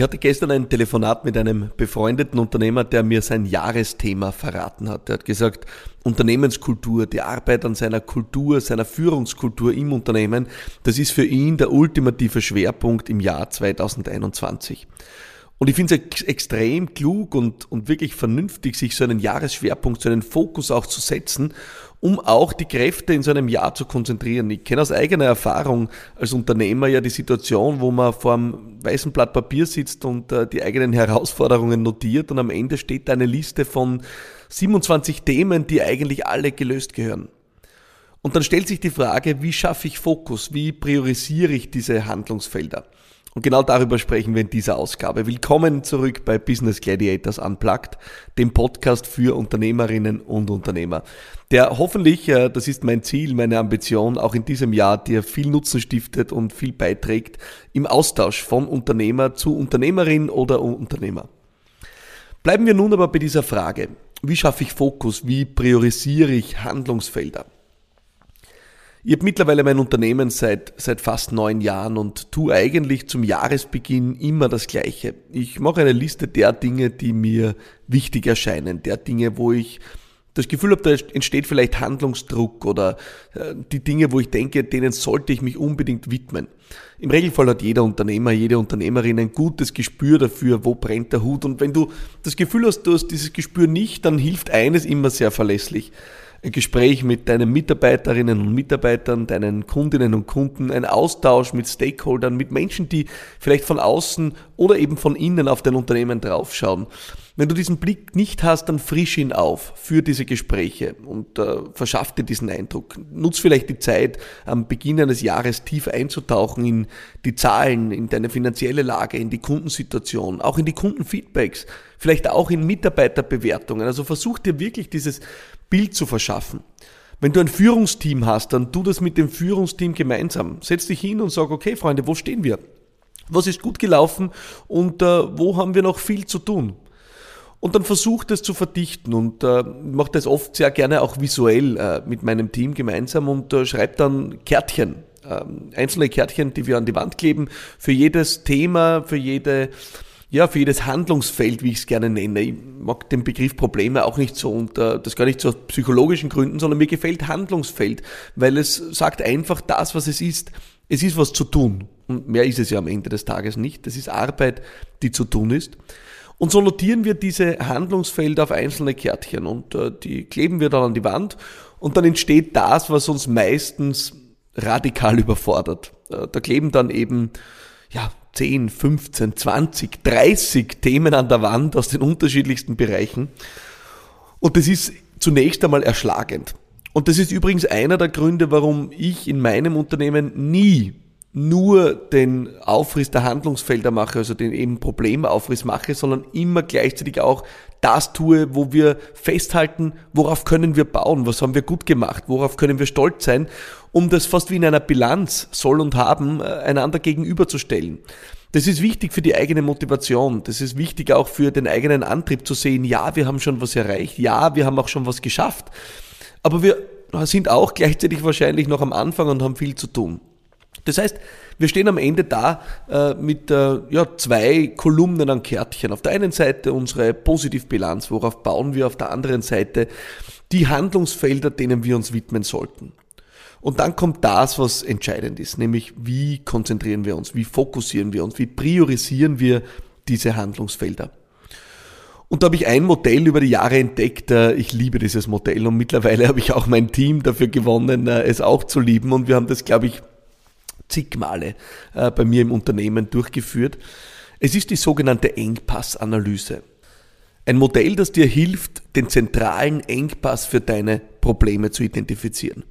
Ich hatte gestern ein Telefonat mit einem befreundeten Unternehmer, der mir sein Jahresthema verraten hat. Er hat gesagt, Unternehmenskultur, die Arbeit an seiner Kultur, seiner Führungskultur im Unternehmen, das ist für ihn der ultimative Schwerpunkt im Jahr 2021. Und ich finde es extrem klug und, und wirklich vernünftig, sich so einen Jahresschwerpunkt, so einen Fokus auch zu setzen, um auch die Kräfte in so einem Jahr zu konzentrieren. Ich kenne aus eigener Erfahrung als Unternehmer ja die Situation, wo man vor einem weißen Blatt Papier sitzt und äh, die eigenen Herausforderungen notiert und am Ende steht da eine Liste von 27 Themen, die eigentlich alle gelöst gehören. Und dann stellt sich die Frage, wie schaffe ich Fokus? Wie priorisiere ich diese Handlungsfelder? Und genau darüber sprechen wir in dieser Ausgabe. Willkommen zurück bei Business Gladiators Unplugged, dem Podcast für Unternehmerinnen und Unternehmer, der hoffentlich, äh, das ist mein Ziel, meine Ambition, auch in diesem Jahr dir viel Nutzen stiftet und viel beiträgt im Austausch von Unternehmer zu Unternehmerin oder Unternehmer. Bleiben wir nun aber bei dieser Frage. Wie schaffe ich Fokus? Wie priorisiere ich Handlungsfelder? Ich habe mittlerweile mein Unternehmen seit, seit fast neun Jahren und tue eigentlich zum Jahresbeginn immer das Gleiche. Ich mache eine Liste der Dinge, die mir wichtig erscheinen, der Dinge, wo ich das Gefühl habe, da entsteht vielleicht Handlungsdruck oder äh, die Dinge, wo ich denke, denen sollte ich mich unbedingt widmen. Im Regelfall hat jeder Unternehmer, jede Unternehmerin ein gutes Gespür dafür, wo brennt der Hut. Und wenn du das Gefühl hast, du hast dieses Gespür nicht, dann hilft eines immer sehr verlässlich Gespräch mit deinen Mitarbeiterinnen und Mitarbeitern, deinen Kundinnen und Kunden, ein Austausch mit Stakeholdern, mit Menschen, die vielleicht von außen oder eben von innen auf dein Unternehmen draufschauen. Wenn du diesen Blick nicht hast, dann frisch ihn auf für diese Gespräche und äh, verschaff dir diesen Eindruck. Nutz vielleicht die Zeit, am Beginn eines Jahres tief einzutauchen in die Zahlen, in deine finanzielle Lage, in die Kundensituation, auch in die Kundenfeedbacks, vielleicht auch in Mitarbeiterbewertungen. Also versuch dir wirklich dieses Bild zu verschaffen. Wenn du ein Führungsteam hast, dann tu das mit dem Führungsteam gemeinsam. Setz dich hin und sag, okay, Freunde, wo stehen wir? Was ist gut gelaufen und äh, wo haben wir noch viel zu tun? Und dann versuch das zu verdichten und äh, mache das oft sehr gerne auch visuell äh, mit meinem Team gemeinsam und äh, schreib dann Kärtchen, äh, einzelne Kärtchen, die wir an die Wand kleben, für jedes Thema, für jede ja, für jedes Handlungsfeld, wie ich es gerne nenne. Ich mag den Begriff Probleme auch nicht so und äh, das gar nicht so aus psychologischen Gründen, sondern mir gefällt Handlungsfeld, weil es sagt einfach das, was es ist. Es ist was zu tun und mehr ist es ja am Ende des Tages nicht. Das ist Arbeit, die zu tun ist. Und so notieren wir diese Handlungsfelder auf einzelne Kärtchen und äh, die kleben wir dann an die Wand und dann entsteht das, was uns meistens radikal überfordert. Äh, da kleben dann eben ja, 10, 15, 20, 30 Themen an der Wand aus den unterschiedlichsten Bereichen. Und das ist zunächst einmal erschlagend. Und das ist übrigens einer der Gründe, warum ich in meinem Unternehmen nie nur den Aufriss der Handlungsfelder mache, also den eben Problemaufriss mache, sondern immer gleichzeitig auch das tue, wo wir festhalten, worauf können wir bauen, was haben wir gut gemacht, worauf können wir stolz sein, um das fast wie in einer Bilanz soll und haben, äh, einander gegenüberzustellen. Das ist wichtig für die eigene Motivation. Das ist wichtig auch für den eigenen Antrieb zu sehen, ja, wir haben schon was erreicht, ja, wir haben auch schon was geschafft. Aber wir sind auch gleichzeitig wahrscheinlich noch am Anfang und haben viel zu tun. Das heißt, wir stehen am Ende da äh, mit äh, ja, zwei Kolumnen an Kärtchen. Auf der einen Seite unsere Positivbilanz, worauf bauen wir, auf der anderen Seite die Handlungsfelder, denen wir uns widmen sollten. Und dann kommt das, was entscheidend ist, nämlich wie konzentrieren wir uns, wie fokussieren wir uns, wie priorisieren wir diese Handlungsfelder. Und da habe ich ein Modell über die Jahre entdeckt. Äh, ich liebe dieses Modell und mittlerweile habe ich auch mein Team dafür gewonnen, äh, es auch zu lieben. Und wir haben das, glaube ich, zig Male äh, bei mir im Unternehmen durchgeführt. Es ist die sogenannte Engpassanalyse. Ein Modell, das dir hilft, den zentralen Engpass für deine Probleme zu identifizieren.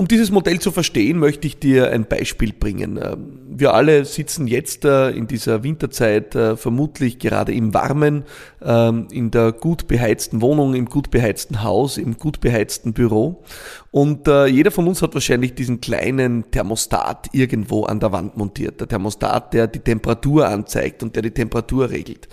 Um dieses Modell zu verstehen, möchte ich dir ein Beispiel bringen. Ähm, wir alle sitzen jetzt äh, in dieser Winterzeit äh, vermutlich gerade im Warmen, ähm, in der gut beheizten Wohnung, im gut beheizten Haus, im gut beheizten Büro. Und äh, jeder von uns hat wahrscheinlich diesen kleinen Thermostat irgendwo an der Wand montiert. Der Thermostat, der die Temperatur anzeigt und der die Temperatur regelt.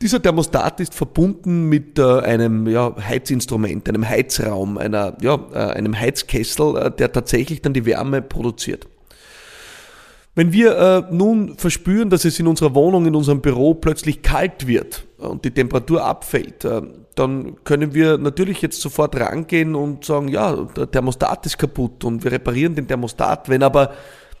Dieser Thermostat ist verbunden mit einem Heizinstrument, einem Heizraum, einer, ja, einem Heizkessel, der tatsächlich dann die Wärme produziert. Wenn wir äh, nun verspüren, dass es in unserer Wohnung, in unserem Büro plötzlich kalt wird und die Temperatur abfällt, äh, dann können wir natürlich jetzt sofort rangehen und sagen, ja, der Thermostat ist kaputt und wir reparieren den Thermostat. Wenn aber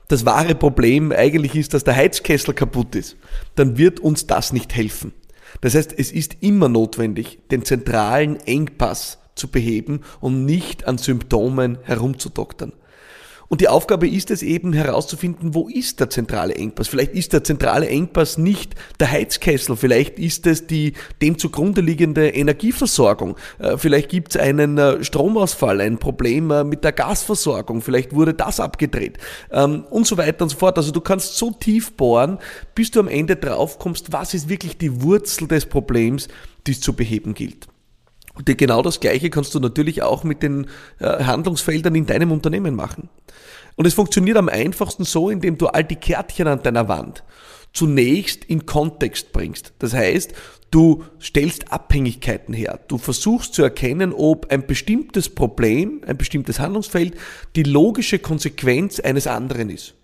das wahre Problem eigentlich ist, dass der Heizkessel kaputt ist, dann wird uns das nicht helfen. Das heißt, es ist immer notwendig, den zentralen Engpass zu beheben und nicht an Symptomen herumzudoktern. Und die Aufgabe ist es eben herauszufinden, wo ist der zentrale Engpass. Vielleicht ist der zentrale Engpass nicht der Heizkessel, vielleicht ist es die dem zugrunde liegende Energieversorgung, äh, vielleicht gibt es einen äh, Stromausfall, ein Problem äh, mit der Gasversorgung, vielleicht wurde das abgedreht ähm, und so weiter und so fort. Also du kannst so tief bohren, bis du am Ende drauf kommst, was ist wirklich die Wurzel des Problems, die es zu beheben gilt. Und genau das Gleiche kannst du natürlich auch mit den äh, Handlungsfeldern in deinem Unternehmen machen. Und es funktioniert am einfachsten so, indem du all die Kärtchen an deiner Wand zunächst in Kontext bringst. Das heißt, du stellst Abhängigkeiten her. Du versuchst zu erkennen, ob ein bestimmtes Problem, ein bestimmtes Handlungsfeld die logische Konsequenz eines anderen ist.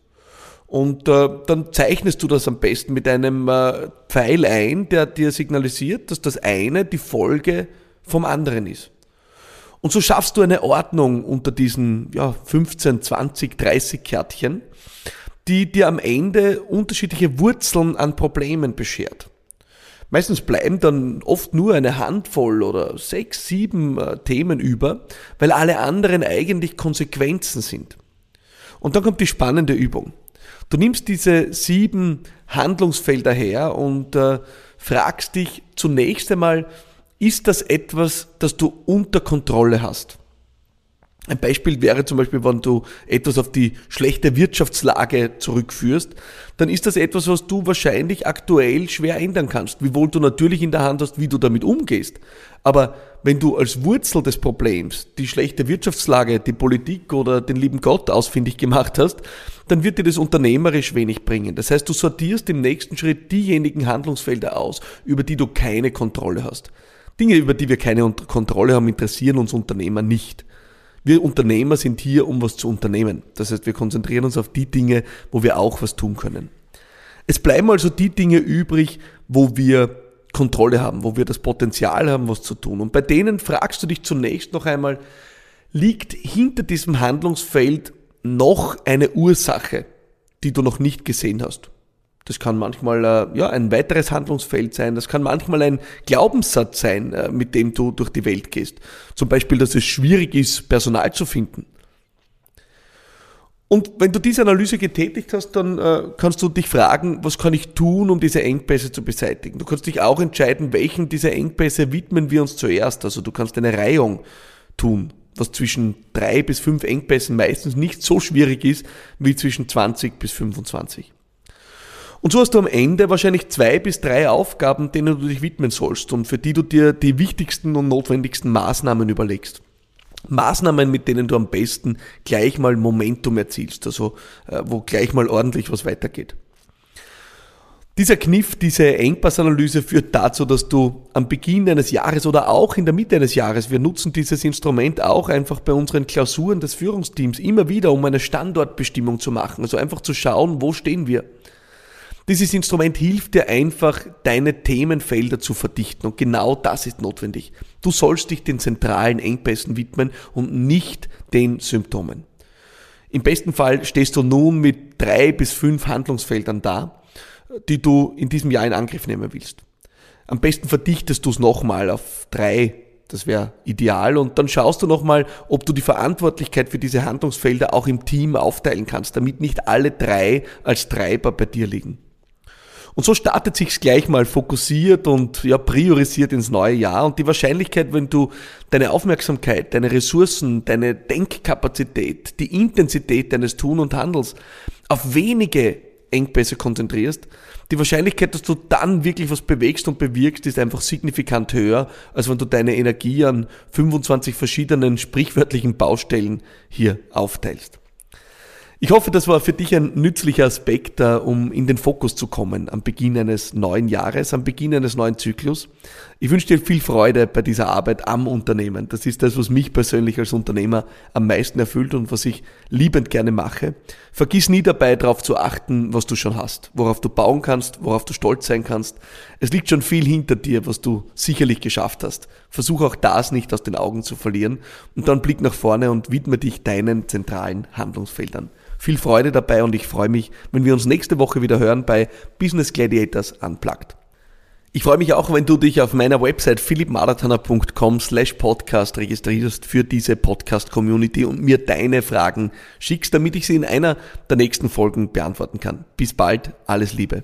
Und äh, dann zeichnest du das am besten mit einem äh, Pfeil ein, der dir signalisiert, dass das eine die Folge vom anderen ist. Und so schaffst du eine Ordnung unter diesen ja, 15, 20, 30 Kärtchen, die dir am Ende unterschiedliche Wurzeln an Problemen beschert. Meistens bleiben dann oft nur eine Handvoll oder sechs, sieben äh, Themen über, weil alle anderen eigentlich Konsequenzen sind. Und dann kommt die spannende Übung. Du nimmst diese sieben Handlungsfelder her und äh, fragst dich zunächst einmal, ist das etwas, das du unter Kontrolle hast? Ein Beispiel wäre zum Beispiel, wenn du etwas auf die schlechte Wirtschaftslage zurückführst, dann ist das etwas, was du wahrscheinlich aktuell schwer ändern kannst, wiewohl du natürlich in der Hand hast, wie du damit umgehst. Aber wenn du als Wurzel des Problems die schlechte Wirtschaftslage, die Politik oder den lieben Gott ausfindig gemacht hast, dann wird dir das unternehmerisch wenig bringen. Das heißt, du sortierst im nächsten Schritt diejenigen Handlungsfelder aus, über die du keine Kontrolle hast. Dinge, über die wir keine Kontrolle haben, interessieren uns Unternehmer nicht. Wir Unternehmer sind hier, um was zu unternehmen. Das heißt, wir konzentrieren uns auf die Dinge, wo wir auch was tun können. Es bleiben also die Dinge übrig, wo wir Kontrolle haben, wo wir das Potenzial haben, was zu tun. Und bei denen fragst du dich zunächst noch einmal, liegt hinter diesem Handlungsfeld noch eine Ursache, die du noch nicht gesehen hast? Das kann manchmal äh, ja, ein weiteres Handlungsfeld sein. Das kann manchmal ein Glaubenssatz sein, äh, mit dem du durch die Welt gehst. Zum Beispiel, dass es schwierig ist, Personal zu finden. Und wenn du diese Analyse getätigt hast, dann äh, kannst du dich fragen, was kann ich tun, um diese Engpässe zu beseitigen. Du kannst dich auch entscheiden, welchen dieser Engpässe widmen wir uns zuerst. Also du kannst eine Reihung tun, was zwischen drei bis fünf Engpässen meistens nicht so schwierig ist wie zwischen 20 bis 25. Und so hast du am Ende wahrscheinlich zwei bis drei Aufgaben, denen du dich widmen sollst und für die du dir die wichtigsten und notwendigsten Maßnahmen überlegst. Maßnahmen, mit denen du am besten gleich mal Momentum erzielst, also äh, wo gleich mal ordentlich was weitergeht. Dieser Kniff, diese Engpassanalyse führt dazu, dass du am Beginn eines Jahres oder auch in der Mitte eines Jahres, wir nutzen dieses Instrument auch einfach bei unseren Klausuren des Führungsteams immer wieder, um eine Standortbestimmung zu machen. Also einfach zu schauen, wo stehen wir. Dieses Instrument hilft dir einfach, deine Themenfelder zu verdichten und genau das ist notwendig. Du sollst dich den zentralen Engpässen widmen und nicht den Symptomen. Im besten Fall stehst du nun mit drei bis fünf Handlungsfeldern da, die du in diesem Jahr in Angriff nehmen willst. Am besten verdichtest du es nochmal auf drei, das wäre ideal, und dann schaust du nochmal, ob du die Verantwortlichkeit für diese Handlungsfelder auch im Team aufteilen kannst, damit nicht alle drei als Treiber bei dir liegen. Und so startet sich's gleich mal fokussiert und ja, priorisiert ins neue Jahr. Und die Wahrscheinlichkeit, wenn du deine Aufmerksamkeit, deine Ressourcen, deine Denkkapazität, die Intensität deines Tun und Handels auf wenige Engpässe konzentrierst, die Wahrscheinlichkeit, dass du dann wirklich was bewegst und bewirkst, ist einfach signifikant höher, als wenn du deine Energie an 25 verschiedenen sprichwörtlichen Baustellen hier aufteilst. Ich hoffe, das war für dich ein nützlicher Aspekt, um in den Fokus zu kommen am Beginn eines neuen Jahres, am Beginn eines neuen Zyklus. Ich wünsche dir viel Freude bei dieser Arbeit am Unternehmen. Das ist das, was mich persönlich als Unternehmer am meisten erfüllt und was ich liebend gerne mache. Vergiss nie dabei darauf zu achten, was du schon hast, worauf du bauen kannst, worauf du stolz sein kannst. Es liegt schon viel hinter dir, was du sicherlich geschafft hast. Versuch auch das nicht aus den Augen zu verlieren und dann blick nach vorne und widme dich deinen zentralen Handlungsfeldern. Viel Freude dabei und ich freue mich, wenn wir uns nächste Woche wieder hören bei Business Gladiators Unplugged. Ich freue mich auch, wenn du dich auf meiner Website philippmarathoner.com slash podcast registrierst für diese Podcast-Community und mir deine Fragen schickst, damit ich sie in einer der nächsten Folgen beantworten kann. Bis bald, alles Liebe.